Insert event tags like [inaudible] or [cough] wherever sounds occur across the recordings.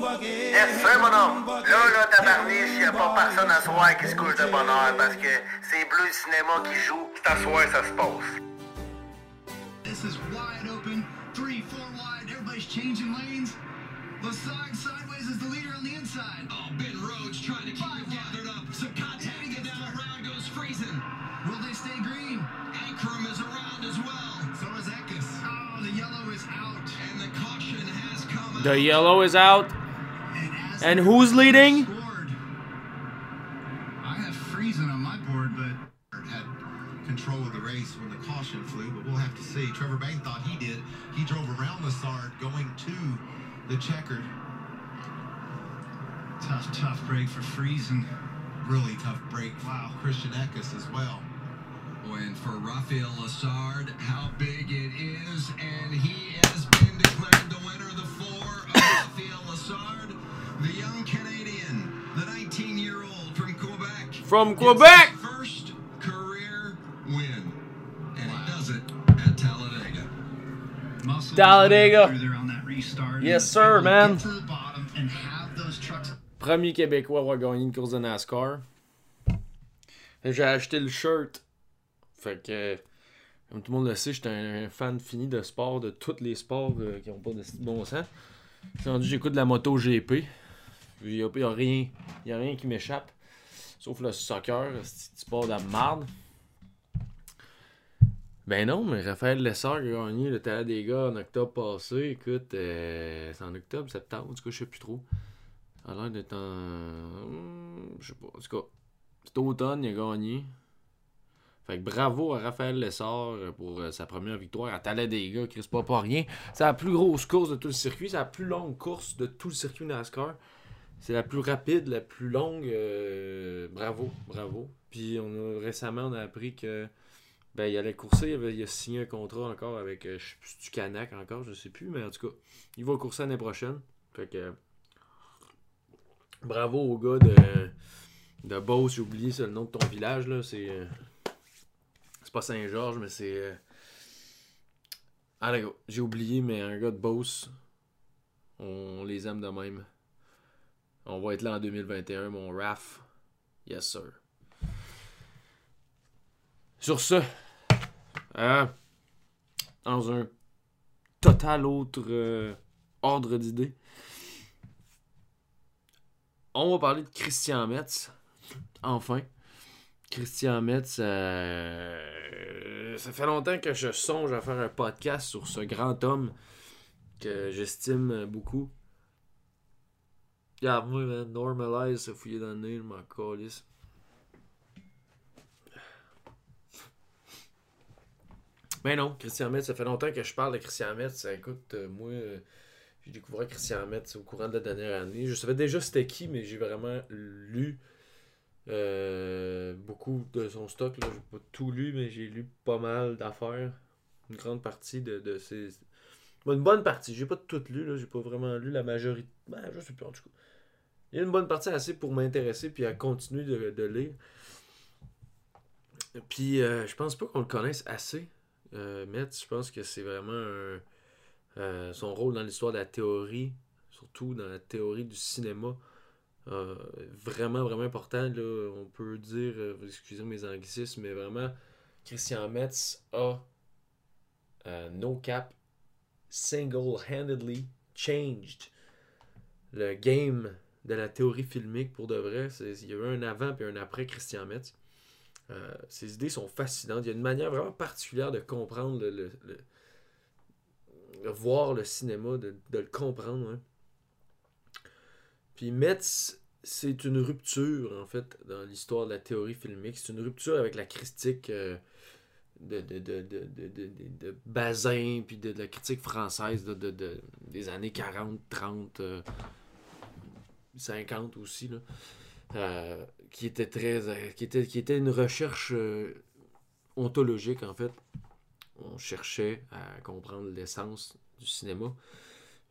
Yes, sir, mon homme. Là, là, tabarniche, y a pas personne à soir qui se couche de bonheur parce que c'est Bleu Cinéma qui joue. C'est à soir, ça se passe. This is wide open. Three, four wide. Everybody's changing lanes. Lasag sideways is the leader on the inside. Oh, Ben Rhodes trying to keep Five it gathered up. Some contact Heading gets down around goes Friesen. Will they stay green? Ankrum is around as well. So is Eckes. Oh, the yellow is out. And the caution has come The out. yellow is out. And, who's leading? I have Friesen on my board, but had control of the race when the caution flew, but we'll have to see. Trevor Bain thought he did. He drove around Lassard going to the checkered. tough, tough break for Friesen. Really tough break. Wow. Christian Eckes as well. And for Rafael Lassard, how big it is, and he has been declared the winner of the four of Rafael Lassard, the young Canadian, the 19-year-old from Quebec. From Quebec. First career win, and he does it at Talladega. Muscle Talladega. Yes, sir, man. Premier Québécois à avoir gagné une course de NASCAR. J'ai acheté le shirt. Fait que, comme tout le monde le sait, j'étais un, un fan fini de sport, de tous les sports euh, qui n'ont pas de bon sens. J'ai rendu, j'écoute de la moto GP. Il n'y a, rien, a rien qui m'échappe. Sauf le soccer, c'est sport de marde. Ben non, mais Raphaël Lessard a gagné le talent des gars en octobre passé. Écoute, euh, c'est en octobre, septembre, en tout cas, je sais plus trop. A l'air d'être en. Je sais pas. En tout cas, automne, il a gagné. Fait que bravo à Raphaël Lessard pour euh, sa première victoire à Talladega, qui risque pas pas rien. C'est la plus grosse course de tout le circuit. C'est la plus longue course de tout le circuit NASCAR. C'est la plus rapide, la plus longue. euh, bravo, bravo. Puis on a, récemment, on a appris que ben, il allait courser. Il, a signé un contrat encore avec, euh, je sais plus, du Canac encore, je sais plus. Mais en tout cas, il va courser l'année prochaine. Fait que bravo au gars de, de Beauce. J'ai oublié le nom de ton village. là. C'est euh, pas Saint-Georges, mais c'est. Ah. J'ai oublié, mais un gars de Beauce. On les aime de même. On va être là en 2021, mon Raf. Yes, sir. Sur ce, hein, dans un total autre euh, ordre d'idée, on va parler de Christian Metz. Enfin. Christian Metz, euh, ça fait longtemps que je songe à faire un podcast sur ce grand homme que j'estime beaucoup. Regarde, moi, man, normalize, se fouiller dans le nez, je calisse. Mais non, Christian Metz, ça fait longtemps que je parle de Christian Metz. Écoute, euh, moi, euh, j'ai découvert Christian Metz au courant de la dernière année. Je savais déjà c'était qui, mais j'ai vraiment lu euh, beaucoup de son stock. Là. J'ai pas tout lu, mais j'ai lu pas mal d'affaires. Une grande partie de, de ses. Bon, une bonne partie. J'ai pas tout lu, là. J'ai pas vraiment lu la majorité. Ben, je sais plus en tout cas. Il y a une bonne partie assez pour m'intéresser puis à continuer de, de lire. Puis euh, je pense pas qu'on le connaisse assez. Euh, Metz, je pense que c'est vraiment euh, son rôle dans l'histoire de la théorie, surtout dans la théorie du cinéma. Euh, vraiment, vraiment important. Là, on peut dire, excusez mes anglicismes, mais vraiment, Christian Metz a no cap single-handedly changed le game de la théorie filmique pour de vrai. Il y a eu un avant et un après Christian Metz. Euh, ses idées sont fascinantes. Il y a une manière vraiment particulière de comprendre le, de voir le cinéma, de, le comprendre. hein. Puis Metz, c'est une rupture, en fait, dans l'histoire de la théorie filmique. C'est une rupture avec la critique euh, de, de, de, de, Bazin, puis de, la critique française de, de- de- des années 40, 30, euh, 50 aussi, là. Euh, qui était très euh, qui était une recherche euh, ontologique en fait on cherchait à comprendre l'essence du cinéma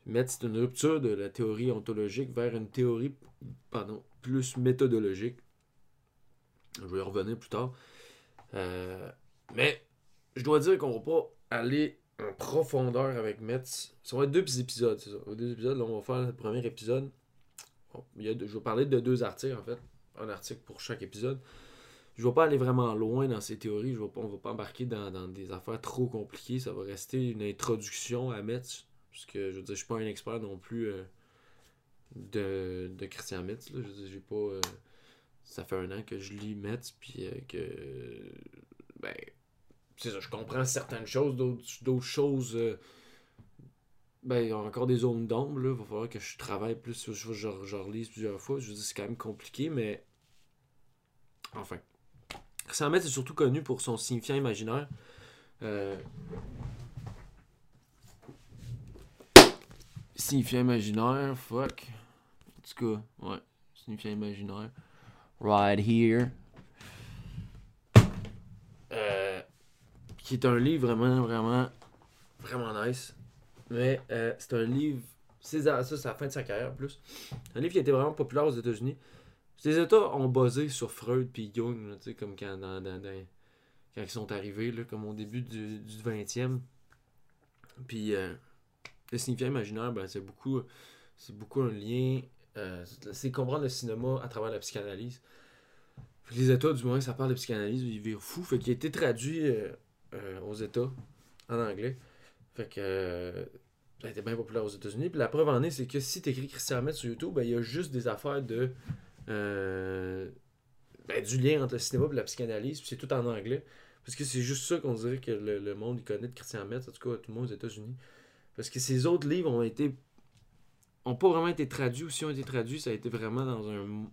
Metz c'est une rupture de la théorie ontologique vers une théorie plus méthodologique je vais y revenir plus tard mais je dois dire qu'on va pas aller en profondeur avec Metz. Ça va être deux épisodes, c'est ça. Deux épisodes, là, on va faire le premier épisode. Il y a je vais parler de deux articles, en fait. Un article pour chaque épisode. Je vais pas aller vraiment loin dans ces théories. Je vais pas, on va pas embarquer dans, des affaires trop compliquées. Ça va rester une introduction à Metz. Parce que, je veux dire, je suis pas un expert non plus euh, de, de Christian Metz. Là. Je veux dire, j'ai pas... euh, ça fait un an que je lis Metz, puis euh, que... Ben, c'est ça, je comprends certaines choses, d'autres choses... ben, il y a encore des zones d'ombre. Il va falloir que je travaille plus, je, je, je, relise plusieurs fois. Je veux dire, c'est quand même compliqué, mais... Enfin. Christian Metz est surtout connu pour son signifiant imaginaire. Euh, Signifiant imaginaire, fuck. En tout cas, ouais. Signifiant imaginaire. Right here. Euh, qui est un livre vraiment, vraiment, vraiment nice. Mais euh, c'est un livre. c'est Ça, c'est la fin de sa carrière en plus. Un livre qui été vraiment populaire aux États-Unis. Les États ont basé sur Freud puis Jung, là, comme quand, dans- quand ils sont arrivés, là, comme au début du, du 20e. Puis euh, le signifiant imaginaire, ben, c'est beaucoup, c'est beaucoup un lien. euh, c'est comprendre le cinéma à travers la psychanalyse. Les États, du moins, ça parle de psychanalyse, ils virent fou. Fait qu'il a été traduit euh, euh, aux États en anglais. Fait que ça a été bien populaire aux États-Unis. Puis la preuve en est, c'est que si tu écris Christian Metz sur YouTube, ben, il y a juste des affaires de. euh, ben, du lien entre le cinéma et la psychanalyse, puis c'est tout en anglais. Parce que c'est juste ça qu'on dirait que le, monde il connaît de Christian Metz, en tout cas tout le monde aux États-Unis. Parce que ces autres livres ont été. ont pas vraiment été traduits, ou si ont été traduits, ça a été vraiment dans un.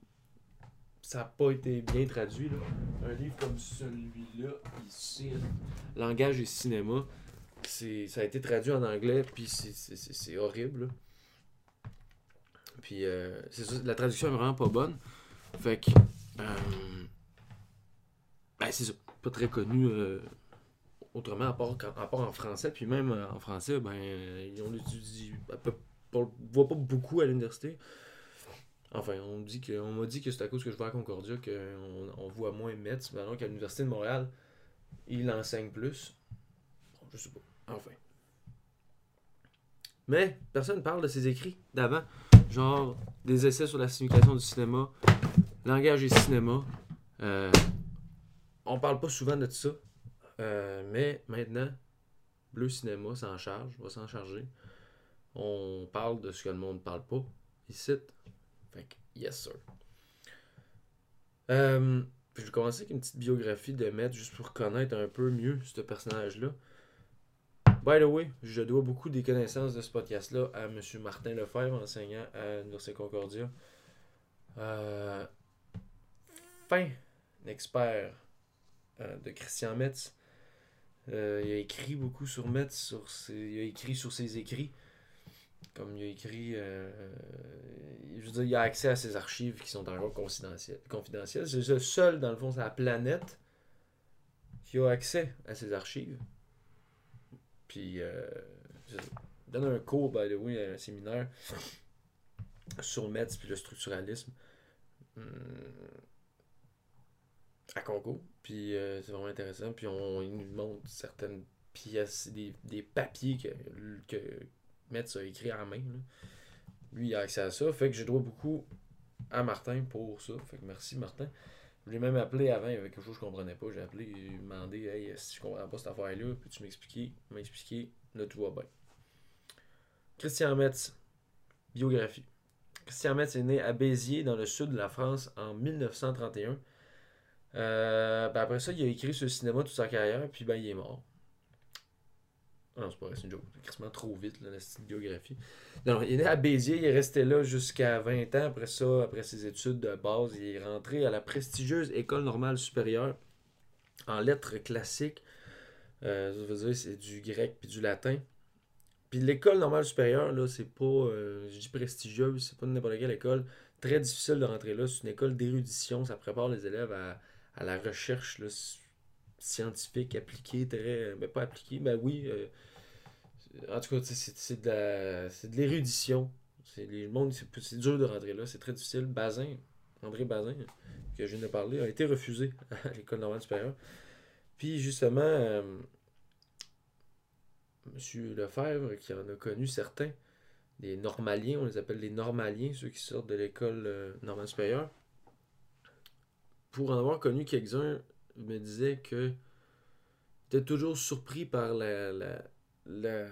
Ça n'a pas été bien traduit. Là. Un livre comme celui-là, ici, Langage et cinéma, ça a été traduit en anglais, puis c'est, horrible. Puis euh, la traduction est vraiment pas bonne. Fait que. euh, ben, c'est. Pas très connu euh, autrement, à part, en français. Puis même euh, en français, ben, on peu- On le voit pas beaucoup à l'université. Enfin, on dit que, on m'a dit que c'est à cause que je vais à Concordia qu'on on voit moins Metz, alors qu'à l'université de Montréal, il enseigne plus. Bon, je sais pas. Enfin. Mais personne parle de ses écrits d'avant. Genre des essais sur la signification du cinéma, langage et cinéma. Euh, on parle pas souvent de ça. Euh, mais maintenant, Bleu Cinéma s'en charge, va s'en charger. On parle de ce que le monde parle pas. Ici. Fait que, yes sir. Euh, je vais commencer avec une petite biographie de Matt juste pour connaître un peu mieux ce personnage-là. By the way, je dois beaucoup des connaissances de ce podcast-là à M. Martin Lefebvre, enseignant à l'Université Concordia. Euh, fin expert euh, de Christian Metz. Euh, il a écrit beaucoup sur Metz, sur ses, il a écrit sur ses écrits. Comme il a écrit, je veux dire, il a accès à ses archives qui sont encore confidentielles. confidentielles. C'est le seul, dans le fond, c'est la planète qui a accès à ses archives. Puis, euh, je donne un cours, by the way, à un séminaire sur Metz puis le structuralisme hum, à Congo. Puis, euh, c'est vraiment intéressant. Puis, on, nous montre certaines pièces, des, des papiers que, que Metz a écrit en main. là. Lui, il a accès à ça. Fait que je dois beaucoup à Martin pour ça. Fait que merci, Martin. Je l'ai même appelé avant, il y avait quelque chose que je comprenais pas. J'ai appelé, j'ai demandé, hey, si je comprends pas cette affaire-là, peux-tu m'expliquer? Expliqué, là tout va bien. Christian Metz, biographie. Christian Metz est né à Béziers, dans le sud de la France, en 1931. Euh, ben après ça, il a écrit sur le cinéma toute sa carrière, puis ben il est mort. Non, c'est pas vrai, c'est une joke. Quasiment trop vite, là, la petite biographie. Non, il est né à Béziers, il est resté là jusqu'à 20 ans. Après ça, après ses études de base, il est rentré à la prestigieuse École normale supérieure en lettres classiques. Euh, ça dire c'est du grec puis du latin. Puis l'école normale supérieure, là, c'est pas, euh, je dis prestigieuse, c'est pas n'importe quelle école. Très difficile de rentrer là. C'est une école d'érudition. Ça prépare les élèves à, à la recherche là, scientifique appliquée, très. Ben, pas appliquée, ben oui. euh, en tout cas, c'est de l'érudition. Les le monde, c'est dur de rentrer là, c'est très difficile. Bazin, André Bazin, que je viens de parler, a été refusé [laughs] à l'école normale supérieure. Puis justement, euh, M. Lefebvre, qui en a connu certains, des normaliens, on les appelle les normaliens, ceux qui sortent de l'école euh, normale supérieure. Pour en avoir connu quelques-uns, me disait que était toujours surpris par la, la,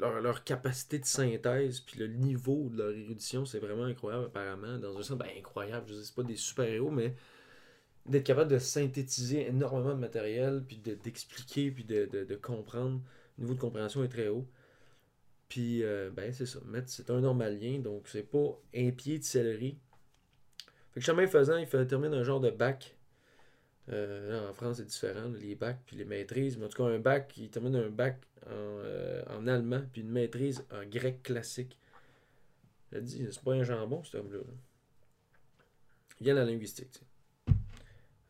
leur, capacité de synthèse, puis le niveau de leur érudition, c'est vraiment incroyable apparemment. Dans un sens, ben incroyable, je sais pas des super-héros, mais d'être capable de synthétiser énormément de matériel, puis de- d'expliquer, puis de, comprendre. Le niveau de compréhension est très haut. Puis, euh, ben, c'est ça. C'est un normalien, donc c'est pas un pied de céleri. Fait que chemin faisant, il fait terminer un genre de bac. Euh, là, en France, c'est différent, les bacs puis les maîtrises. Mais en tout cas, un bac, il termine un bac en, euh, allemand, puis une maîtrise en grec classique. Je te dis, c'est pas un jambon, cet homme-là. là. Il vient de la linguistique, tu sais.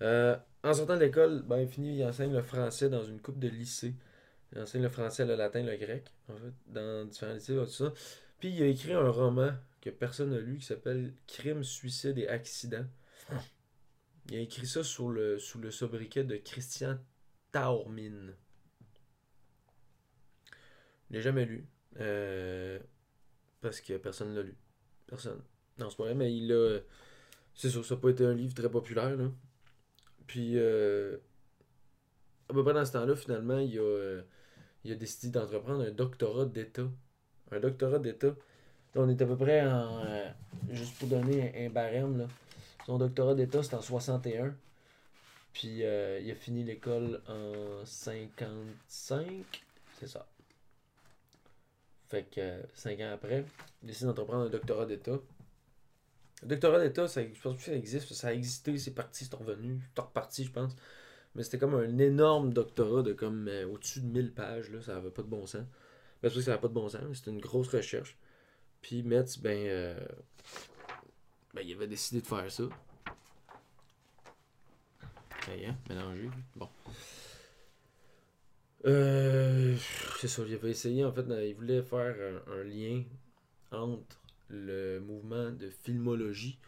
Euh, en sortant de l'école, ben, il finit, il enseigne le français dans une coupe de lycée. Il enseigne le français, le latin, le grec, en fait, dans différents lycées, tout ça. Puis il a écrit un roman que personne n'a lu qui s'appelle Crime, suicide et accident. Il a écrit ça sous le, sous le sobriquet de Christian Taormine. Je l'ai jamais lu. euh, parce que personne ne l'a lu. Personne. Non, c'est pas vrai, mais il a. C'est sûr, ça n'a pas été un livre très populaire, là. Puis, euh, à peu près dans ce temps-là, finalement, il a, euh, il a décidé d'entreprendre un doctorat d'État. Un doctorat d'État. On est à peu près en. euh, juste pour donner un, barème. Son doctorat d'État, c'est en 61. Puis, euh, il a fini l'école en 55. C'est ça. Fait que, 5 ans après, il décide d'entreprendre un doctorat d'État. Le doctorat d'État, je pense que ça existe. Ça a existé, c'est parti, c'est revenu. C'est reparti, je pense. Mais c'était comme un énorme doctorat de comme euh, au-dessus de 1000 pages. Là, ça avait pas de bon sens. Ben, c'est que ça n'avait pas de bon sens. C'était une grosse recherche. Puis Metz, ben, euh, ben, il avait décidé de faire ça. Ok, hein, mélangé. Bon. Euh, c'est ça, il avait essayé, en fait, il voulait faire un, un lien entre le mouvement de filmologie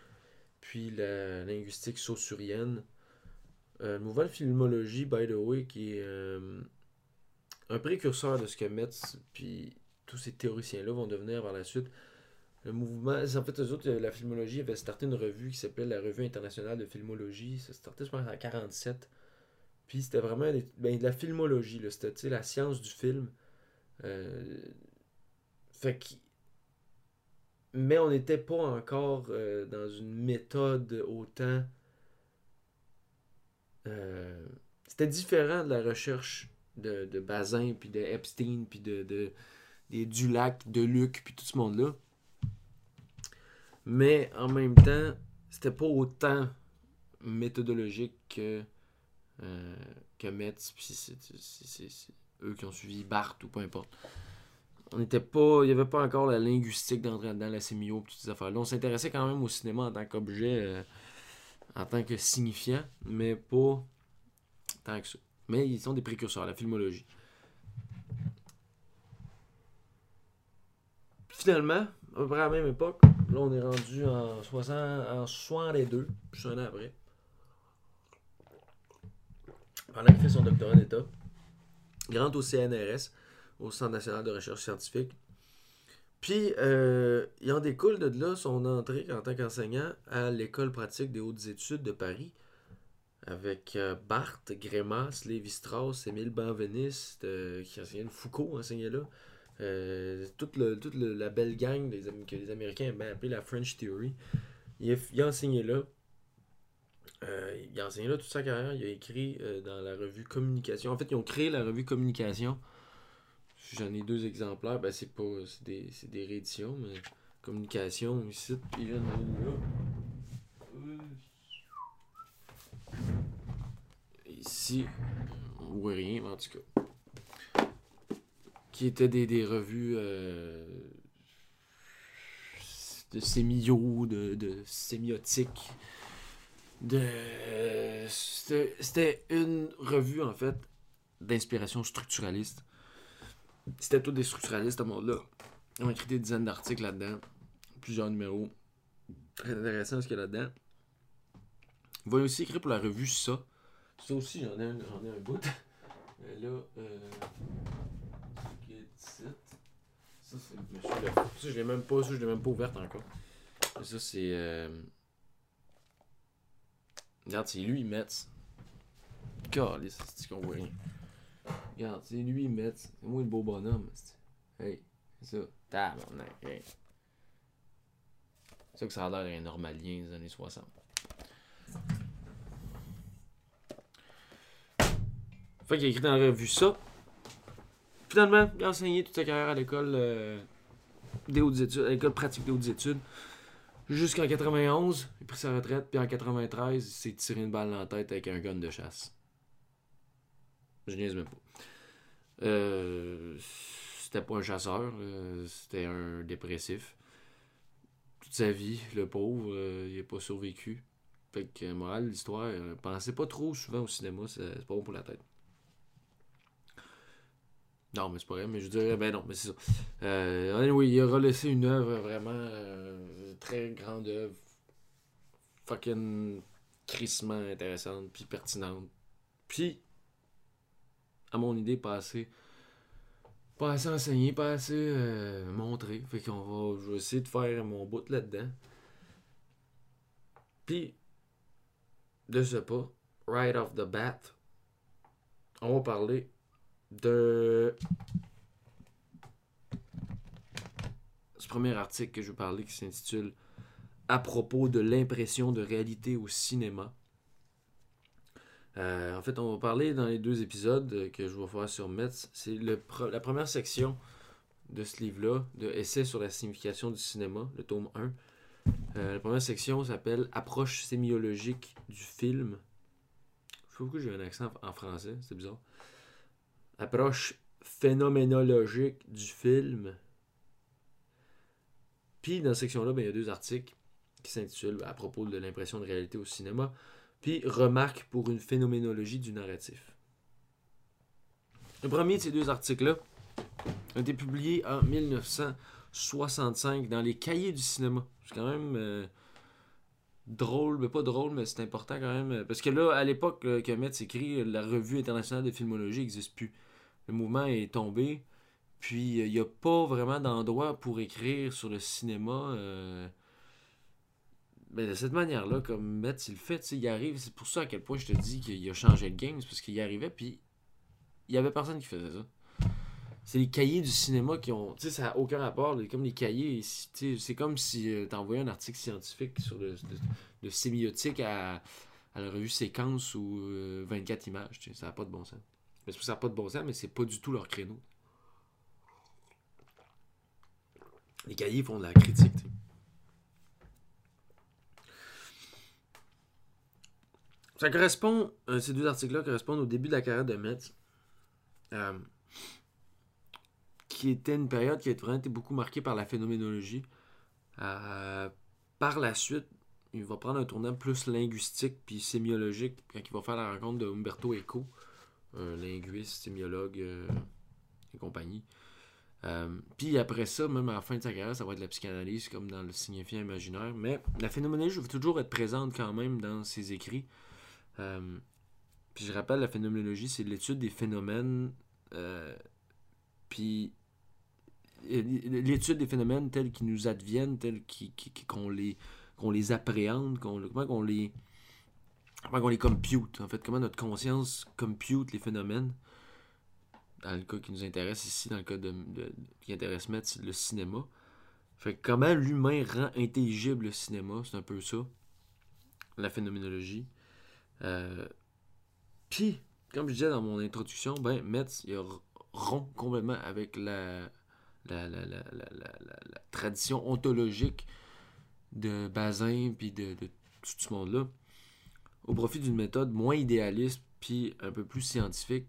puis la linguistique saussurienne. Euh, le mouvement de filmologie, by the way, qui est euh, un précurseur de ce que Metz puis tous ces théoriciens-là vont devenir par la suite. Le mouvement, en fait, eux autres, la filmologie avait starté une revue qui s'appelait la Revue internationale de filmologie. Ça startait, je pense, en 47. Puis c'était vraiment ben, de la filmologie. C'était, la science du film. Euh, fait que... Mais on n'était pas encore euh, dans une méthode autant... euh, C'était différent de la recherche de, de Bazin, puis de Epstein, puis de, des Dulac, de Luc, puis tout ce monde-là. Mais en même temps, c'était pas autant méthodologique que, euh, que Metz, puis c'est, eux qui ont suivi Barthes ou peu importe. On n'était pas. Il n'y avait pas encore la linguistique d'entrer dedans, la sémio, toutes ces affaires-là. On s'intéressait quand même au cinéma en tant qu'objet, euh, en tant que signifiant, mais pas tant que ça. Mais ils sont des précurseurs, la filmologie. Finalement, à peu près à la même époque, là on est rendu en, 60, en 62, juste un an après. Pendant qu'il fait son doctorat d'État, il au CNRS, au Centre national de recherche scientifique. Puis, euh, il en découle de là son entrée en tant qu'enseignant à l'École pratique des hautes études de Paris, avec euh, Barthes, Grémas, Lévi-Strauss, Émile Benveniste, euh, qui enseignait Foucault, enseignait là. Euh, toute le- toute la belle gang des, que les Américains aiment appeler la French Theory. Il a, enseigné là. Euh, il a enseigné là toute sa carrière. Il a écrit euh, dans la revue Communication. En fait, ils ont créé la revue Communication. J'en ai deux exemplaires. Ben, c'est pas. C'est des, des rééditions, mais Communication ici. Ici. On voit rien, en tout cas qui étaient des, des revues euh, de sémio, de, de sémiotique. De, c'était une revue, en fait, d'inspiration structuraliste. C'était tous des structuralistes à monde-là. Ils ont écrit des dizaines d'articles là-dedans, plusieurs numéros. Très intéressant ce qu'il y a là-dedans. Ils vont aussi écrire pour la revue Ça. Ça aussi, j'en ai, ai un bout. [laughs] Là, euh. ce qui est ici. Ça, c'est. Ça, je l'ai même pas, ça, je l'ai même pas ouverte encore. Et ça, c'est. Euh... Regarde, c'est lui, Metz. Calice, c'est qu'on voit rien. Regarde, c'est lui, Metz. C'est moi le beau bonhomme. Hey, c'est ça. Tabarnak, hey. C'est ça que ça a l'air d'un normalien des années 60. Fait qu'il a écrit dans la revue ça. Finalement, il a enseigné toute sa carrière à l'école euh, des hautes études, à l'école pratique des hautes études. Jusqu'en 91, il a pris sa retraite, puis en 93, il s'est tiré une balle dans la tête avec un gun de chasse. Je niaise même pas. Euh, c'était pas un chasseur, c'était un dépressif. Toute sa vie, le pauvre, euh, il n'a pas survécu. Fait que, morale l'histoire, pensez pas trop souvent au cinéma, c'est pas bon pour la tête. Non, mais c'est pas vrai, mais je dirais, ben non, mais c'est ça. Euh, il aura laissé une œuvre vraiment euh, très grande œuvre. Fucking crissement intéressante, puis pertinente. Puis, à mon idée, pas assez. Pas assez enseigné, pas assez euh, montré. Fait qu'on va. Je vais essayer de faire mon bout là-dedans. Puis, de ce pas, right off the bat, on va parler de ce premier article que je vais parler qui s'intitule À propos de l'impression de réalité au cinéma. Euh, en fait, on va parler dans les deux épisodes que je vais faire sur Metz. C'est la première section de ce livre-là, de Essai sur la signification du cinéma, le tome 1. Euh, la première section s'appelle Approche sémiologique du film. Je sais pas pourquoi j'ai un accent en français, c'est bizarre approche phénoménologique du film. Puis dans cette section-là, ben, il y a deux articles qui s'intitulent À propos de l'impression de réalité au cinéma, puis Remarque pour une phénoménologie du narratif. Le premier de ces deux articles-là a été publié en 1965 dans les cahiers du cinéma. C'est quand même euh, drôle, mais pas drôle, mais c'est important quand même. euh, Parce que là, à l'époque euh, que Metz écrit, euh, la revue internationale de filmologie n'existe plus. Le mouvement est tombé. Puis il n'y a pas vraiment d'endroit pour écrire sur le cinéma. euh, ben, de cette manière-là, comme Metz il le fait, il arrive. C'est pour ça à quel point je te dis qu'il a changé le game. C'est parce qu'il y arrivait, puis il y avait personne qui faisait ça. C'est les cahiers du cinéma qui ont. Tu sais, ça n'a aucun rapport. Comme les cahiers, c'est comme si tu t'envoyais un article scientifique sur le, sémiotique à, la revue Séquence ou euh, 24 images. ça n'a pas de bon sens. Ça que ça n'a pas de bon sens, mais c'est pas du tout leur créneau. Les cahiers font de la critique. Ça correspond, euh, ces deux articles-là correspondent au début de la carrière de Metz, euh, qui était une période qui a vraiment été beaucoup marquée par la phénoménologie. Euh, par la suite, il va prendre un tournant plus linguistique puis sémiologique quand il va faire la rencontre de Umberto Eco, un linguiste, sémiologue euh, et compagnie. Euh, puis après ça, même à la fin de sa carrière, ça va être la psychanalyse comme dans le signifiant imaginaire. Mais la phénoménologie va toujours être présente quand même dans ses écrits. Euh, puis je rappelle, la phénoménologie, c'est l'étude des phénomènes. puis l'étude des phénomènes tels qu'ils nous adviennent, tels qu'on les, qu'on les appréhende, qu'on les, comment qu'on les compute, en fait, comment notre conscience compute les phénomènes? Dans le cas qui nous intéresse ici, dans le cas de, qui intéresse Matt, c'est le cinéma. Fait que comment l'humain rend intelligible le cinéma, c'est un peu ça, la phénoménologie. Euh, Puis, comme je disais dans mon introduction, ben, Metz, il rompt complètement avec la, la- la- la tradition ontologique de Bazin puis de, de tout ce monde-là, au profit d'une méthode moins idéaliste puis un peu plus scientifique.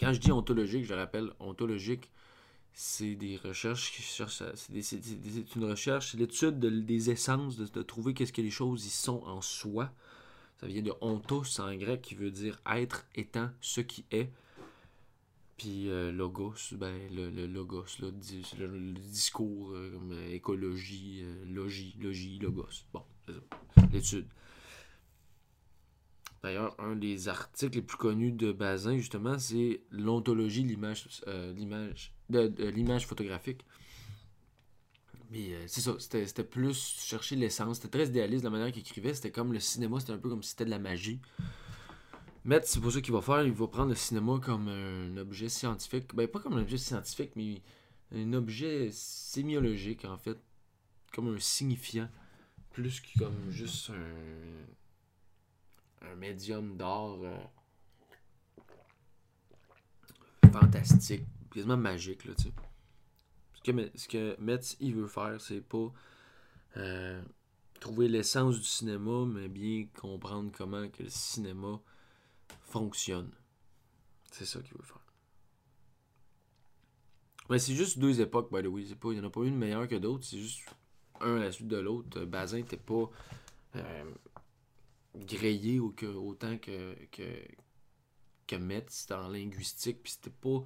Quand je dis ontologique, je rappelle, ontologique, c'est des recherches qui cherchent c'est, une recherche, c'est l'étude de- des essences, de, trouver qu'est-ce que les choses y sont en soi. Ça vient de ontos en grec qui veut dire être étant ce qui est. Puis euh, logos, ben, le, logos, le, discours euh, euh, écologie, logie, logie, logos. Bon, c'est ça. L'étude. D'ailleurs, un des articles les plus connus de Bazin, justement, c'est l'ontologie de l'image euh, de, l'image photographique. Mais euh, c'est ça, c'était, c'était plus chercher l'essence. C'était très idéaliste la manière qu'il écrivait. C'était comme le cinéma, c'était un peu comme si c'était de la magie. Matt, c'est pour ça qu'il va faire. Il va prendre le cinéma comme un objet scientifique. Ben, pas comme un objet scientifique, mais un objet sémiologique, en fait. Comme un signifiant. Plus que comme juste un un médium d'art euh, fantastique, quasiment magique, là, tu. Ce que, ce que Metz, il veut faire, c'est pas euh, trouver l'essence du cinéma, mais bien comprendre comment que le cinéma fonctionne. C'est ça qu'il veut faire. Mais c'est juste deux époques, by the way. Il n'y en a pas une meilleure que d'autres. C'est juste un à la suite de l'autre. Euh, Bazin n'était pas grillé autant que, que, que Metz en linguistique. Puis c'était pas,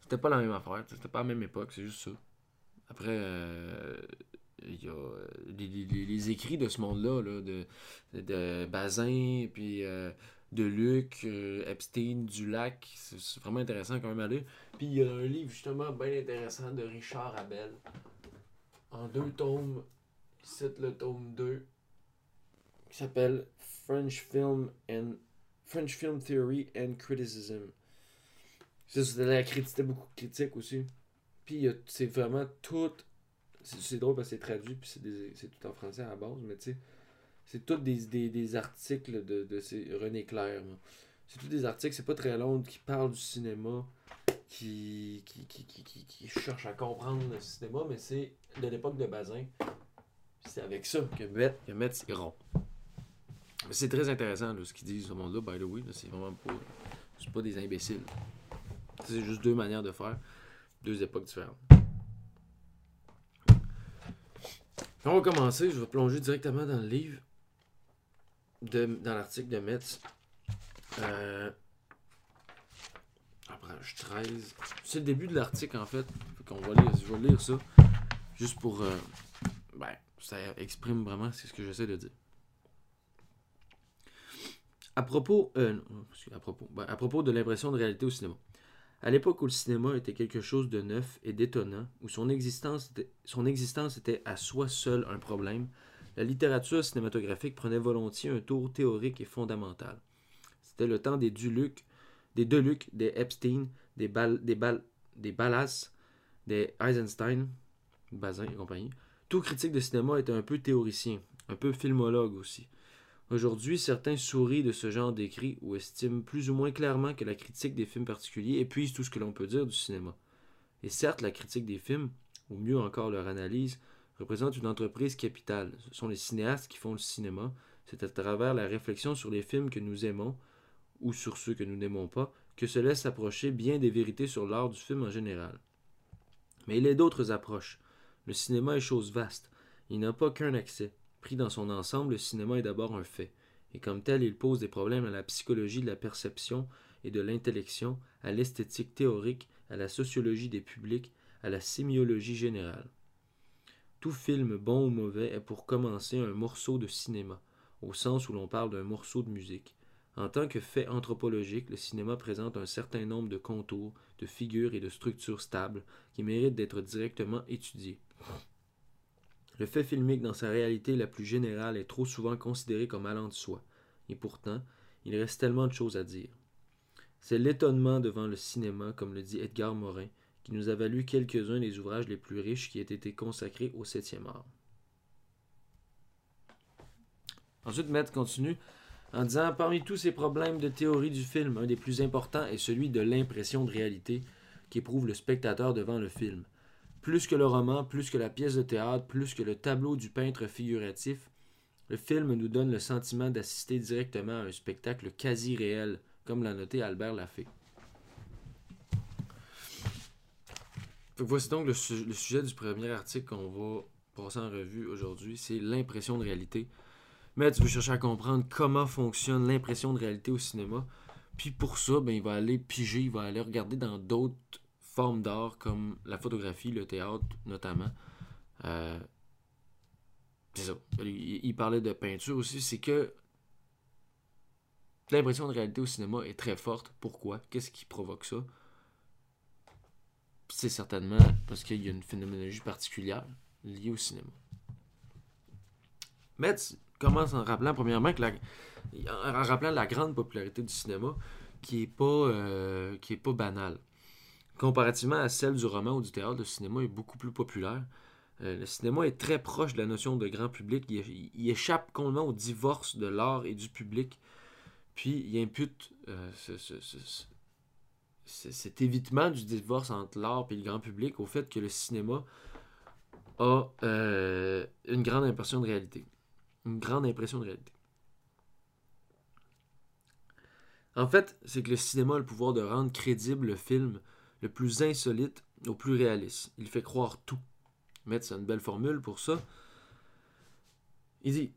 c'était pas la même affaire. C'était pas la même époque. C'est juste ça. Après, euh, il y a euh, les, écrits de ce monde-là, là, de, Bazin, puis euh, de Luc, Epstein, Dulac. C'est vraiment intéressant quand même à lire. Puis il y a un livre justement bien intéressant de Richard Abel. En deux tomes. Cite le tome 2. Qui s'appelle French Film and French Film Theory and Criticism. Ça, C'était beaucoup de critiques aussi. Puis c'est vraiment tout. C'est c'est drôle parce que c'est traduit, puis c'est c'est tout en français à la base, mais tu sais. C'est tous des, des, des articles de, de ces- René Clair. C'est tous des articles, c'est pas très long, qui parlent du cinéma, qui, qui, qui, qui, qui, cherchent à comprendre le cinéma, mais c'est de l'époque de Bazin. C'est avec ça que Metz, que Metz est rond. C'est très intéressant ce qu'ils disent ce monde-là, by the way. C'est vraiment pas. Pas des imbéciles. C'est juste deux manières de faire, deux époques différentes. On va commencer, je vais plonger directement dans le livre, de, dans l'article de Metz. Euh, après, page 13. C'est le début de l'article en fait. Va lire, je vais lire ça. Juste pour. euh, ben, ça exprime vraiment ce que j'essaie de dire. À propos, euh, excuse, à propos, de l'impression de réalité au cinéma. À l'époque où le cinéma était quelque chose de neuf et d'étonnant, où son existence, était, à soi seule un problème, la littérature cinématographique prenait volontiers un tour théorique et fondamental. C'était le temps des Duluc, des Deluc, des Epstein, des, Bal, des Ballas, des Eisenstein, Bazin et compagnie. Tout critique de cinéma était un peu théoricien, un peu filmologue aussi. Aujourd'hui, certains sourient de ce genre d'écrit ou estiment plus ou moins clairement que la critique des films particuliers épuise tout ce que l'on peut dire du cinéma. Et certes, la critique des films, ou mieux encore leur analyse, représente une entreprise capitale. Ce sont les cinéastes qui font le cinéma. C'est à travers la réflexion sur les films que nous aimons, ou sur ceux que nous n'aimons pas, que se laisse approcher bien des vérités sur l'art du film en général. Mais il y a d'autres approches. Le cinéma est chose vaste. Il n'a pas qu'un accès. Pris dans son ensemble, le cinéma est d'abord un fait, et comme tel, il pose des problèmes à la psychologie de la perception et de l'intellection, à l'esthétique théorique, à la sociologie des publics, à la sémiologie générale. Tout film, bon ou mauvais, est pour commencer un morceau de cinéma, au sens où l'on parle d'un morceau de musique. En tant que fait anthropologique, le cinéma présente un certain nombre de contours, de figures et de structures stables qui méritent d'être directement étudiés. Le fait filmique dans sa réalité la plus générale est trop souvent considéré comme allant de soi, et pourtant, il reste tellement de choses à dire. C'est l'étonnement devant le cinéma, comme le dit Edgar Morin, qui nous a valu quelques-uns des ouvrages les plus riches qui aient été consacrés au septième art. Ensuite, Matt continue en disant Parmi tous ces problèmes de théorie du film, un des plus importants est celui de l'impression de réalité qu'éprouve le spectateur devant le film. Plus que le roman, plus que la pièce de théâtre, plus que le tableau du peintre figuratif, le film nous donne le sentiment d'assister directement à un spectacle quasi réel, comme l'a noté Albert Laffey. Voici donc le sujet du premier article qu'on va passer en revue aujourd'hui, c'est l'impression de réalité. Mais tu veux chercher à comprendre comment fonctionne l'impression de réalité au cinéma? Puis pour ça, ben, il va aller piger, il va aller regarder dans d'autres formes d'art comme la photographie, le théâtre notamment. Euh, c'est ça. Il, parlait de peinture aussi. C'est que L'impression de réalité au cinéma est très forte. Pourquoi? Qu'est-ce qui provoque ça? C'est certainement parce qu'il y a une phénoménologie particulière liée au cinéma. Metz commence en rappelant premièrement que la, en rappelant la grande popularité du cinéma qui est pas euh, pas banale. Comparativement à celle du roman ou du théâtre, le cinéma est beaucoup plus populaire. Euh, le cinéma est très proche de la notion de grand public. Il, échappe complètement au divorce de l'art et du public. Puis il impute euh, ce- ce- ce- ce- ce- cet évitement du divorce entre l'art et le grand public au fait que le cinéma a euh, une grande impression de réalité. Une grande impression de réalité. En fait, c'est que le cinéma a le pouvoir de rendre crédible le film le plus insolite au plus réaliste. Il fait croire tout. Metz a une belle formule pour ça. Il dit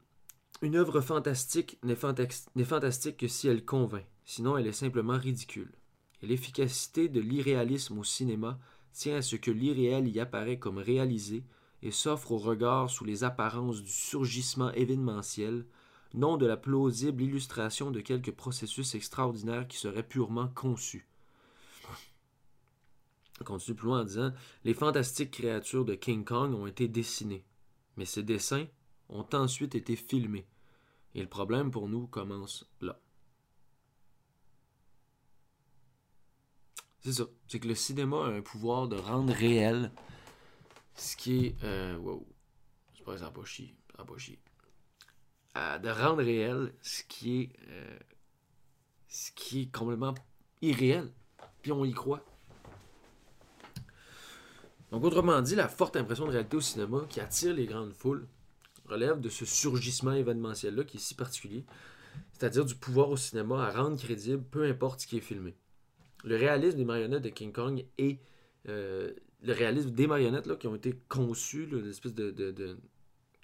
Une œuvre fantastique n'est fantastique que si elle convainc, sinon elle est simplement ridicule. L'efficacité de l'irréalisme au cinéma tient à ce que l'irréel y apparaît comme réalisé et s'offre au regard sous les apparences du surgissement événementiel, non de la plausible illustration de quelques processus extraordinaires qui seraient purement conçus. On continue plus loin en disant Les fantastiques créatures de King Kong ont été dessinées, mais ces dessins ont ensuite été filmés. Et le problème pour nous commence là. C'est ça. C'est que le cinéma a un pouvoir de rendre réel ce qui est. Euh, wow. C'est pas ça pas chier. Ça pas chier. Euh, de rendre réel ce qui est. euh, ce qui est complètement irréel. Puis on y croit. Donc, autrement dit, la forte impression de réalité au cinéma qui attire les grandes foules relève de ce surgissement événementiel-là qui est si particulier, c'est-à-dire du pouvoir au cinéma à rendre crédible peu importe ce qui est filmé. Le réalisme des marionnettes de King Kong et euh, le réalisme des marionnettes là, qui ont été conçues, l'espèce de.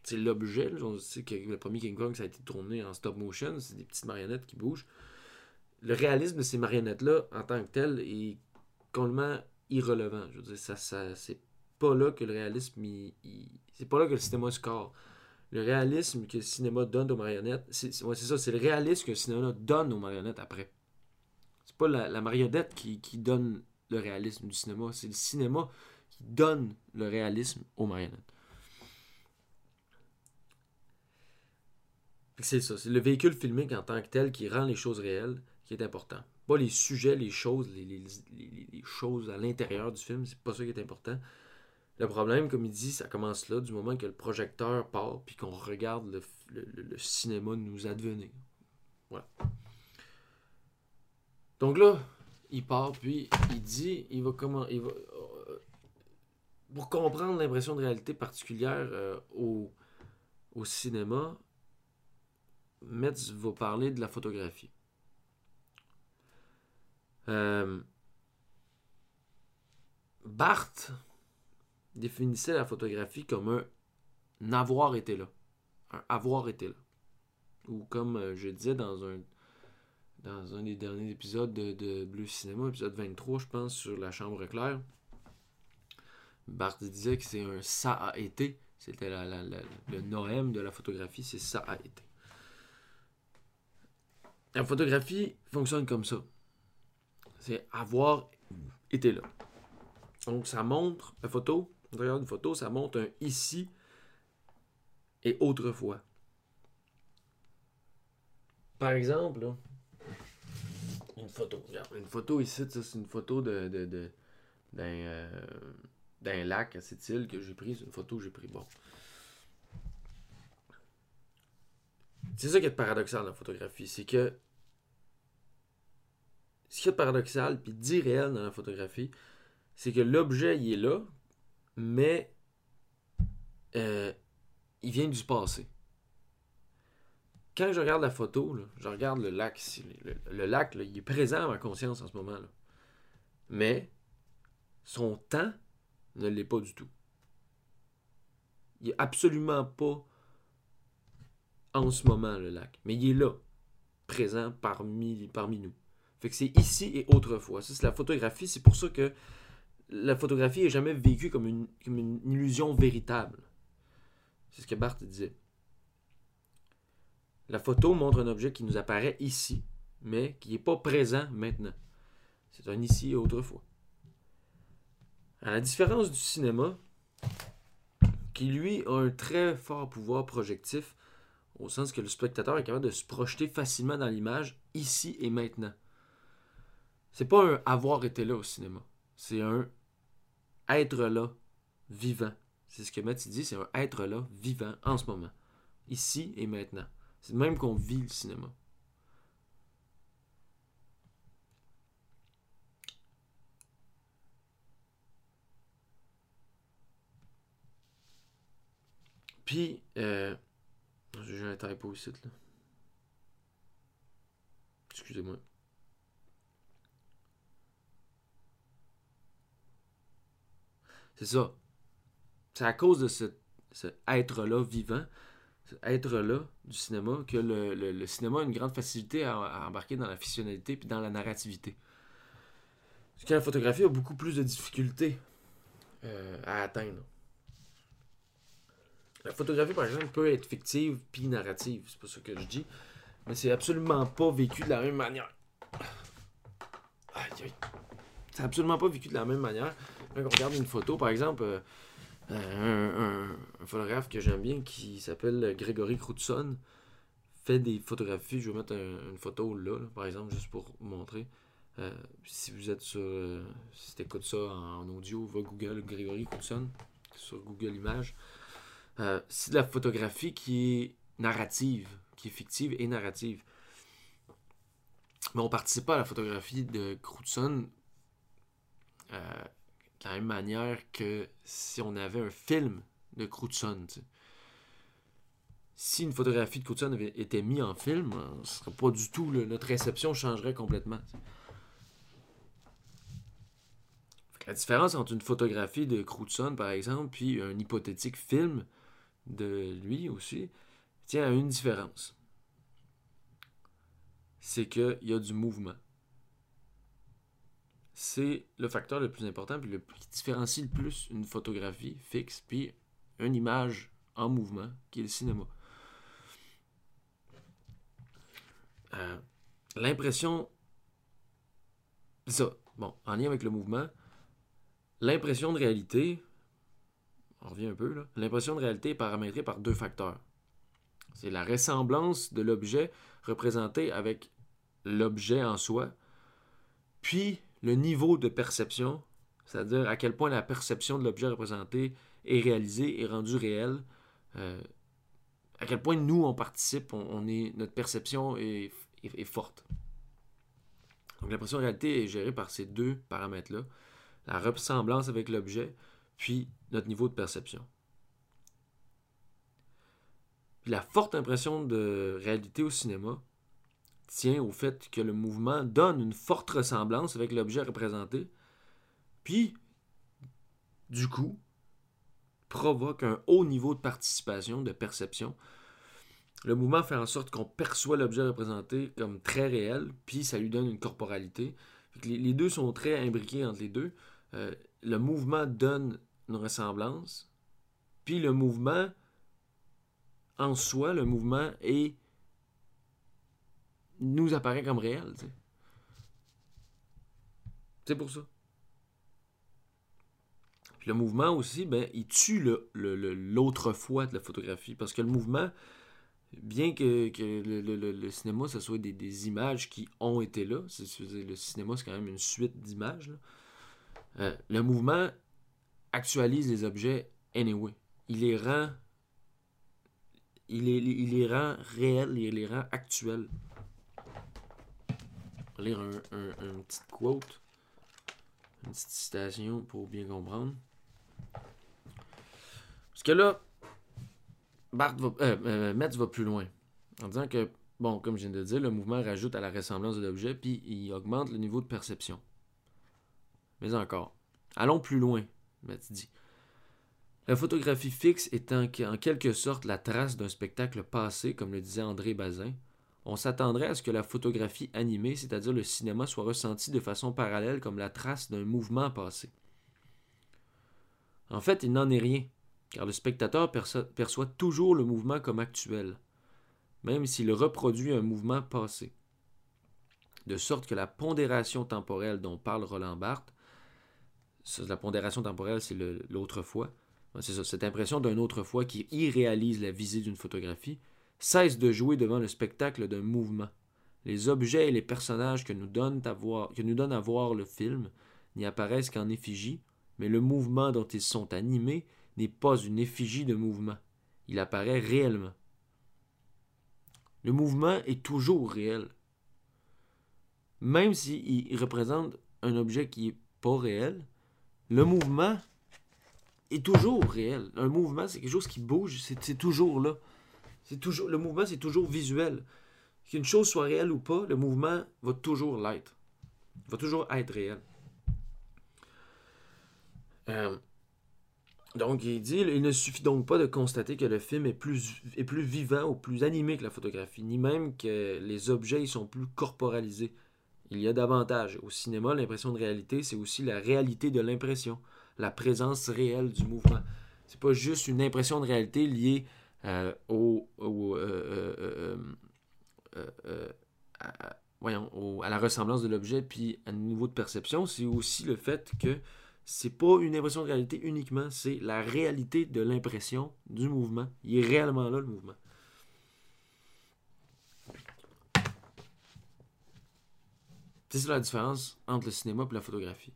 c'est l'objet. On sait que le premier King Kong, ça a été tourné en stop motion, c'est des petites marionnettes qui bougent. Le réalisme de ces marionnettes-là, en tant que tel, est complètement irrelevant. Je veux dire, c'est pas là que le réalisme, il- il- c'est pas là que le cinéma score. Le réalisme que le cinéma donne aux marionnettes, c'est ça, c'est le réalisme que le cinéma donne aux marionnettes après. C'est pas la, marionnette qui, donne le réalisme du cinéma, c'est le cinéma qui donne le réalisme aux marionnettes. C'est ça, c'est le véhicule filmique en tant que tel qui rend les choses réelles qui est important. Pas les sujets, les choses, les, les- choses à l'intérieur du film, c'est pas ça qui est important. Le problème, comme il dit, ça commence là, du moment que le projecteur part, puis qu'on regarde le cinéma nous advenir. Voilà. Donc là, il part, puis il dit, il va comment, il va, euh, pour comprendre l'impression de réalité particulière euh, au, au cinéma, Metz va parler de la photographie. Euh, définissait la photographie comme un avoir été là. Un avoir été là. Ou comme euh, je disais dans un dans un des derniers épisodes de, de Bleu Cinéma, épisode 23, je pense, sur la chambre claire, Barthes disait que c'est un ça a été. C'était la- la- le noème de la photographie, c'est ça a été. La photographie fonctionne comme ça. C'est avoir été là. Donc ça montre, la photo, regarde une photo, ça montre un ici et autrefois. Par exemple, une photo. Une photo ici, c'est une photo de, de- d'un, euh, d'un lac à cette île que j'ai pris. C'est une photo que j'ai pris. Bon. C'est ça qui est paradoxal dans la photographie. C'est que ce qui est paradoxal puis d'irréel dans la photographie, c'est que l'objet, il est là, mais euh, il vient du passé. Quand je regarde la photo, je regarde le lac. Le, lac, il est présent à ma conscience en ce moment. là. Mais son temps ne l'est pas du tout. Il est absolument pas en ce moment, le lac. Mais il est là, présent parmi nous. Fait c'est ici et autrefois. C'est la photographie. C'est pour ça que la photographie est jamais vécue comme une, comme une illusion véritable. C'est ce que Barthes disait. La photo montre un objet qui nous apparaît ici, mais qui n'est pas présent maintenant. C'est un ici et autrefois. À la différence du cinéma, qui lui a un très fort pouvoir projectif, au sens que le spectateur est capable de se projeter facilement dans l'image ici et maintenant. C'est pas un avoir été là au cinéma, c'est un être là, vivant. C'est ce que Mathieu dit, c'est un être là, vivant, en ce moment, ici et maintenant. C'est même qu'on vit le cinéma. Puis, euh, j'ai un typo ici, là. Excusez-moi. C'est ça. C'est à cause de ce, ce être-là vivant, ce être-là du cinéma, que le, cinéma a une grande facilité à, embarquer dans la fictionnalité puis dans la narrativité. Parce que la photographie a beaucoup plus de difficultés euh, à atteindre. La photographie, par exemple, peut être fictive puis narrative. C'est pas ça que je dis. Mais c'est absolument pas vécu de la même manière. Aïe. C'est absolument pas vécu de la même manière. Quand on regarde une photo, par exemple, euh, euh, un, photographe que j'aime bien qui s'appelle Grégory Crutzen fait des photographies. Je vais mettre un- une photo là, par exemple, juste pour vous montrer. Euh, si vous êtes sur. euh, si tu écoutes ça en, audio, va Google Grégory Crutzen sur Google Images. Euh, c'est de la photographie qui est narrative, qui est fictive et narrative. Mais on participe pas à la photographie de Crutzen euh, de la même manière que si on avait un film de sais. Si une photographie de Crutzen avait été mise en film, euh, ce serait pas du tout. là, notre réception changerait complètement. La différence entre une photographie de Crutzen, par exemple, puis un hypothétique film de lui aussi, tient à une différence. C'est qu'il y a du mouvement. C'est le facteur le plus important, puis le qui différencie le plus une photographie fixe, puis une image en mouvement, qui est le cinéma. Euh, L'impression. Ça, bon, en lien avec le mouvement, l'impression de réalité, on revient un peu là, l'impression de réalité est paramétrée par deux facteurs. C'est la ressemblance de l'objet représenté avec l'objet en soi, puis le niveau de perception, c'est-à-dire à quel point la perception de l'objet représenté est réalisée et rendue réelle, euh, à quel point nous on participe, on, est, notre perception est, forte. Donc l'impression de réalité est gérée par ces deux paramètres-là, la ressemblance avec l'objet, puis notre niveau de perception. La forte impression de réalité au cinéma tient au fait que le mouvement donne une forte ressemblance avec l'objet représenté, puis, du coup, provoque un haut niveau de participation, de perception. Le mouvement fait en sorte qu'on perçoit l'objet représenté comme très réel, puis ça lui donne une corporalité. Les deux sont très imbriqués entre les deux. Euh, le mouvement donne une ressemblance, puis le mouvement en soi, le mouvement est nous apparaît comme réel. C'est pour ça. Le mouvement aussi, ben, il tue le- le- l'autrefois de la photographie. Parce que le mouvement, bien que, le, cinéma, ce soit des, images qui ont été là, le cinéma, c'est quand même une suite d'images. Euh, le mouvement actualise les objets anyway. Il les, il les rend réels, il les rend actuels. Lire un, petit quote, une petite citation pour bien comprendre. Parce que là, Bart va, euh, euh, Metz va plus loin en disant que, bon, comme je viens de dire, le mouvement rajoute à la ressemblance de l'objet puis il augmente le niveau de perception. Mais encore, allons plus loin, Metz dit. La photographie fixe est en quelque sorte la trace d'un spectacle passé, comme le disait André Bazin. On s'attendrait à ce que la photographie animée, c'est-à-dire le cinéma, soit ressentie de façon parallèle comme la trace d'un mouvement passé. En fait, il n'en est rien, car le spectateur perço- perçoit toujours le mouvement comme actuel, même s'il reproduit un mouvement passé. de sorte que la pondération temporelle dont parle Roland Barthes, la pondération temporelle, c'est l'autre fois, c'est cette impression d'un autre fois qui irréalise la visée d'une photographie, cesse de jouer devant le spectacle d'un mouvement. Les objets et les personnages que nous donne à voir, à voir le film n'y apparaissent qu'en effigie, mais le mouvement dont ils sont animés n'est pas une effigie de mouvement. Il apparaît réellement. Le mouvement est toujours réel. Même s'il représente un objet qui n'est pas réel, le mouvement est toujours réel. Un mouvement, c'est quelque chose qui bouge, c'est toujours là. C'est toujours, le mouvement, c'est toujours visuel. Qu'une chose soit réelle ou pas, le mouvement va toujours l'être. Va toujours être réel. Euh, donc, il dit il ne suffit donc pas de constater que le film est plus, est plus vivant ou plus animé que la photographie, ni même que les objets y sont plus corporalisés. Il y a davantage. Au cinéma, l'impression de réalité, c'est aussi la réalité de l'impression, la présence réelle du mouvement. C'est pas juste une impression de réalité liée au, à la ressemblance de l'objet puis à un niveau de perception, c'est aussi le fait que c'est pas une impression de réalité uniquement, c'est la réalité de l'impression du mouvement. Il est réellement là le mouvement. C'est ça la différence entre le cinéma et la photographie.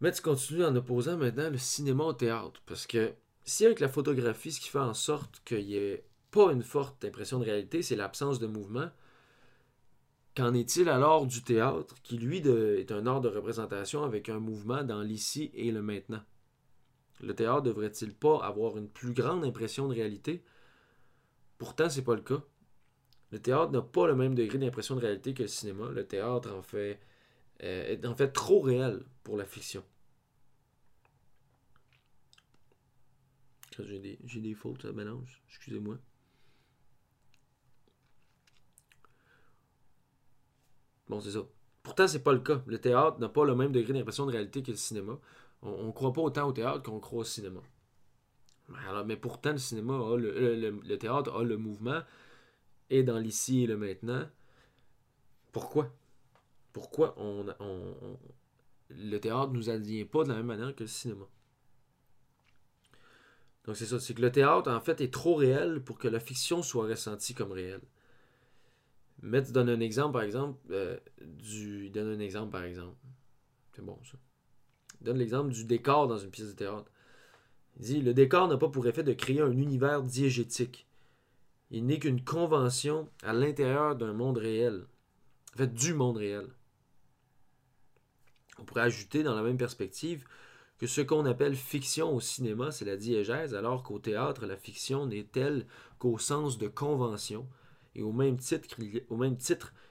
Mais tu continues en opposant maintenant le cinéma au théâtre. Parce que si avec la photographie, ce qui fait en sorte qu'il n'y ait pas une forte impression de réalité, c'est l'absence de mouvement, qu'en est-il alors du théâtre, qui lui est un art de représentation avec un mouvement dans l'ici et le maintenant? Le théâtre devrait-il pas avoir une plus grande impression de réalité? Pourtant, c'est pas le cas. Le théâtre n'a pas le même degré d'impression de réalité que le cinéma. Le théâtre en fait, euh, est en fait trop réel pour la fiction. J'ai des, des fautes, ça mélange. Excusez-moi. Bon, c'est ça. Pourtant, c'est pas le cas. Le théâtre n'a pas le même degré d'impression de réalité que le cinéma. On ne croit pas autant au théâtre qu'on croit au cinéma. Alors, mais pourtant, le cinéma a le, le- théâtre a le mouvement et dans l'ici et le maintenant. Pourquoi? Pourquoi on- le théâtre nous advient pas de la même manière que le cinéma? Donc c'est ça, c'est que le théâtre en fait est trop réel pour que la fiction soit ressentie comme réelle. Mais tu donnes un exemple par exemple euh. Il donne un exemple par exemple. C'est bon ça. Donne l'exemple du décor dans une pièce de théâtre. Il dit le décor n'a pas pour effet de créer un univers diégétique. Il n'est qu'une convention à l'intérieur d'un monde réel. En fait, du monde réel. On pourrait ajouter dans la même perspective que ce qu'on appelle fiction au cinéma, c'est la diégèse, alors qu'au théâtre, la fiction n'est telle qu'au sens de convention, et au même titre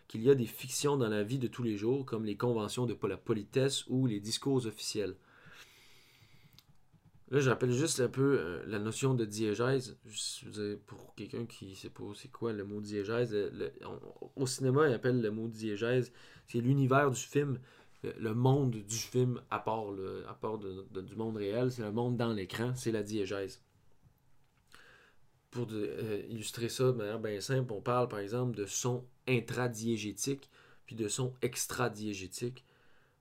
qu'il y, a des fictions dans la vie de tous les jours, comme les conventions de la politesse ou les discours officiels. Là, je rappelle juste un peu euh, la notion de diégèse. Pour quelqu'un qui sait pas c'est quoi le mot diégèse, au cinéma, il appelle le mot diégèse, c'est l'univers du film, le, le monde du film à part, le, du monde réel, c'est le monde dans l'écran, c'est la diégèse. Pour euh, illustrer ça de manière bien simple, on parle par exemple de son intradiégétique puis de son extradiégétique.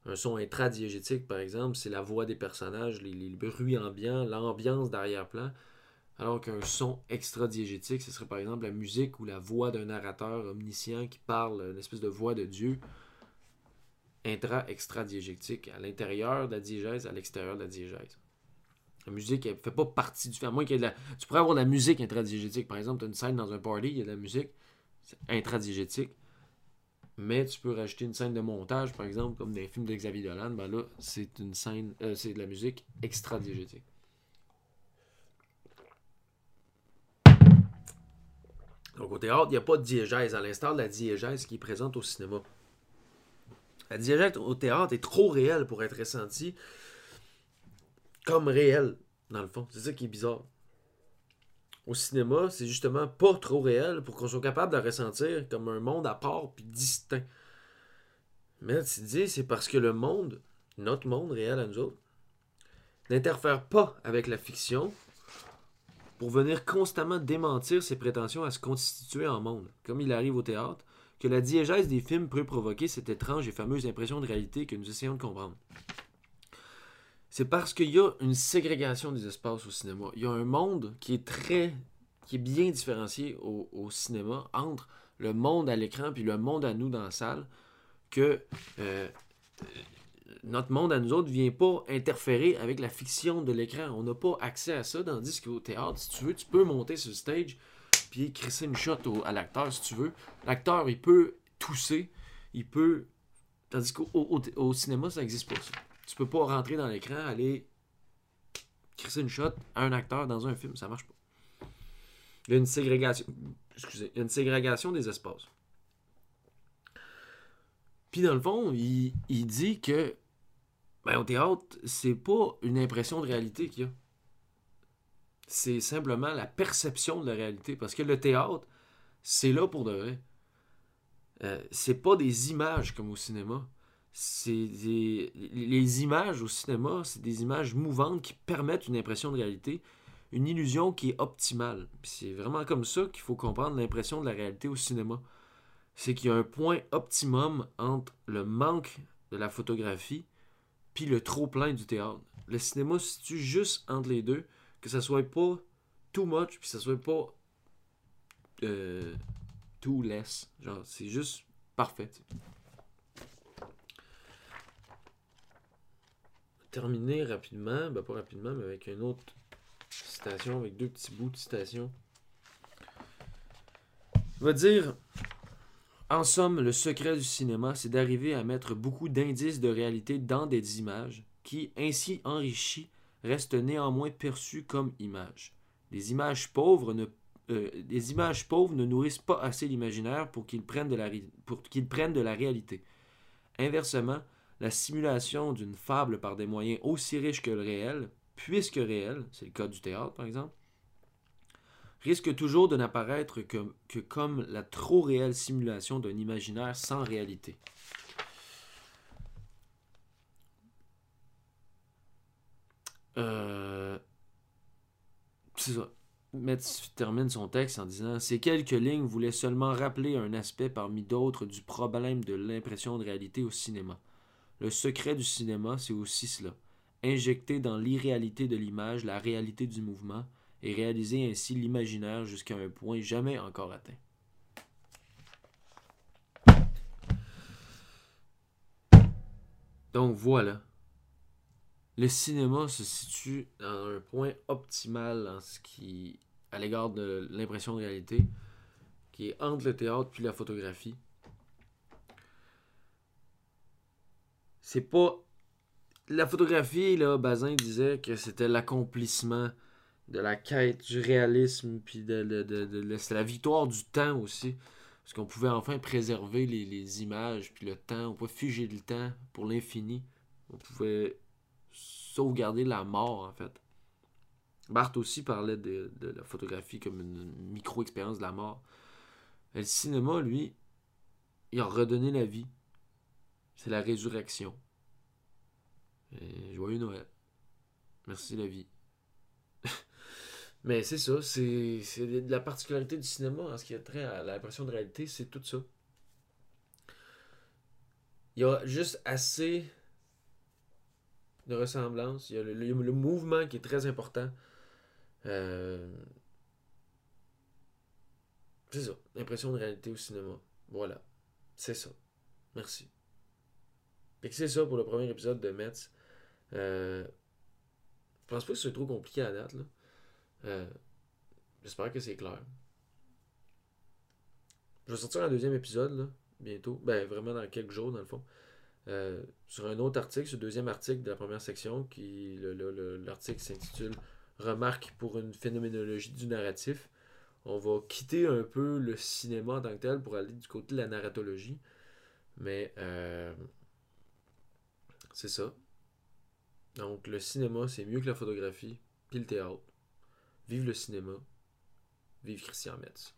Un son intradiégétique, par exemple, c'est la voix des personnages, les, les bruits ambiants, l'ambiance d'arrière-plan. Alors qu'un son extradiégétique, ce serait par exemple la musique ou la voix d'un narrateur omniscient qui parle, une espèce de voix de Dieu. Intra-extradiégétique, à l'intérieur de la diégèse, à l'extérieur de la diégèse. La musique, elle fait pas partie du film. À moins qu'il y ait de la... Tu pourrais avoir de la musique intradiégétique. Par exemple, tu as une scène dans un party, il y a de la musique intradiégétique. Mais tu peux rajouter une scène de montage, par exemple, comme dans les films de Xavier Dolan. Ben là, c'est une scène, euh, c'est de la musique extradiégétique. Donc au théâtre, il n'y a pas de diégèse, à l'instar de la diégèse qui est présente au cinéma. La diégèse au théâtre est trop réelle pour être ressentie comme réelle, dans le fond. C'est ça qui est bizarre. Au cinéma, c'est justement pas trop réel pour qu'on soit capable de ressentir comme un monde à part puis distinct. Mais tu dis, c'est parce que le monde, notre monde réel à nous autres, n'interfère pas avec la fiction pour venir constamment démentir ses prétentions à se constituer en monde. Comme il arrive au théâtre, que la diégèse des films peut provoquer cette étrange et fameuse impression de réalité que nous essayons de comprendre. C'est parce qu'il y a une ségrégation des espaces au cinéma. Il y a un monde qui est très. qui est bien différencié au, cinéma entre le monde à l'écran puis le monde à nous dans la salle que euh, notre monde à nous autres vient pas interférer avec la fiction de l'écran. On n'a pas accès à ça, tandis qu'au théâtre, si tu veux, tu peux monter sur le stage puis crisser une shot au- à l'acteur si tu veux. L'acteur, il peut tousser, il peut... Tandis qu'au au, cinéma, ça n'existe pas, ça. Tu peux pas rentrer dans l'écran, aller crisser une shot à un acteur dans un film, ça marche pas. Il y a une ségrégation... Excusez, il y a une ségrégation des espaces. Puis dans le fond, il, il dit que ben, au théâtre, c'est pas une impression de réalité qu'il y a. C'est simplement la perception de la réalité. Parce que le théâtre, c'est là pour de vrai. Euh, c'est pas des images comme au cinéma. C'est. Les images au cinéma, c'est des images mouvantes qui permettent une impression de réalité, une illusion qui est optimale. C'est vraiment comme ça qu'il faut comprendre l'impression de la réalité au cinéma. C'est qu'il y a un point optimum entre le manque de la photographie puis le trop plein du théâtre. Le cinéma se situe juste entre les deux, que ça soit pas too much, puis ça soit pas euh, too less. Genre, c'est juste parfait. Terminer rapidement, ben pas rapidement, mais avec une autre citation, avec deux petits bouts de citation. Va dire en somme, le secret du cinéma, c'est d'arriver à mettre beaucoup d'indices de réalité dans des images qui, ainsi enrichies, restent néanmoins perçues comme images. Les images pauvres ne, euh, les images pauvres ne nourrissent pas assez l'imaginaire pour qu'ils prennent, de la ré- pour qu'ils prennent de la réalité. Inversement, la simulation d'une fable par des moyens aussi riches que le réel, puisque réel, c'est le cas du théâtre par exemple, risque toujours de n'apparaître que, que comme la trop réelle simulation d'un imaginaire sans réalité. Euh, C'est ça. Metz termine son texte en disant Ces quelques lignes voulaient seulement rappeler un aspect parmi d'autres du problème de l'impression de réalité au cinéma. Le secret du cinéma, c'est aussi cela. Injecter dans l'irréalité de l'image la réalité du mouvement et réaliser ainsi l'imaginaire jusqu'à un point jamais encore atteint. Donc voilà. Le cinéma se situe à un point optimal en à l'égard de l'impression de réalité, qui est entre le théâtre puis la photographie. C'est pas la photographie là, Bazin disait que c'était l'accomplissement de la quête du réalisme puis de, de, la victoire du temps aussi parce qu'on pouvait enfin préserver les, les images puis le temps on pouvait figer le temps pour l'infini on pouvait sauvegarder la mort en fait. Barthes aussi parlait de, la photographie comme une micro-expérience de la mort. Le cinéma lui il a redonné la vie. C'est la résurrection. Joyeux Noël. Merci la vie. [laughs] Mais c'est ça, c'est la particularité du cinéma en ce qui a trait à l'impression de réalité, c'est tout ça. Il y a juste assez de ressemblance. Il y a le, mouvement qui est très important. Euh, C'est ça, l'impression de réalité au cinéma. Voilà, c'est ça. Merci. Fait que c'est ça pour le premier épisode de Metz. Euh, Je pense pas que c'est trop compliqué à date. Euh, J'espère que c'est clair. Je vais sortir un deuxième épisode bientôt. Ben vraiment dans quelques jours dans le fond. Euh, sur un autre article, le deuxième article de la première section, qui le- le- le- l'article s'intitule Remarque pour une phénoménologie du narratif. On va quitter un peu le cinéma en tant que tel pour aller du côté de la narratologie. Mais euh, c'est ça. Donc le cinéma, c'est mieux que la photographie, puis le théâtre. Vive le cinéma. Vive Christian Metz.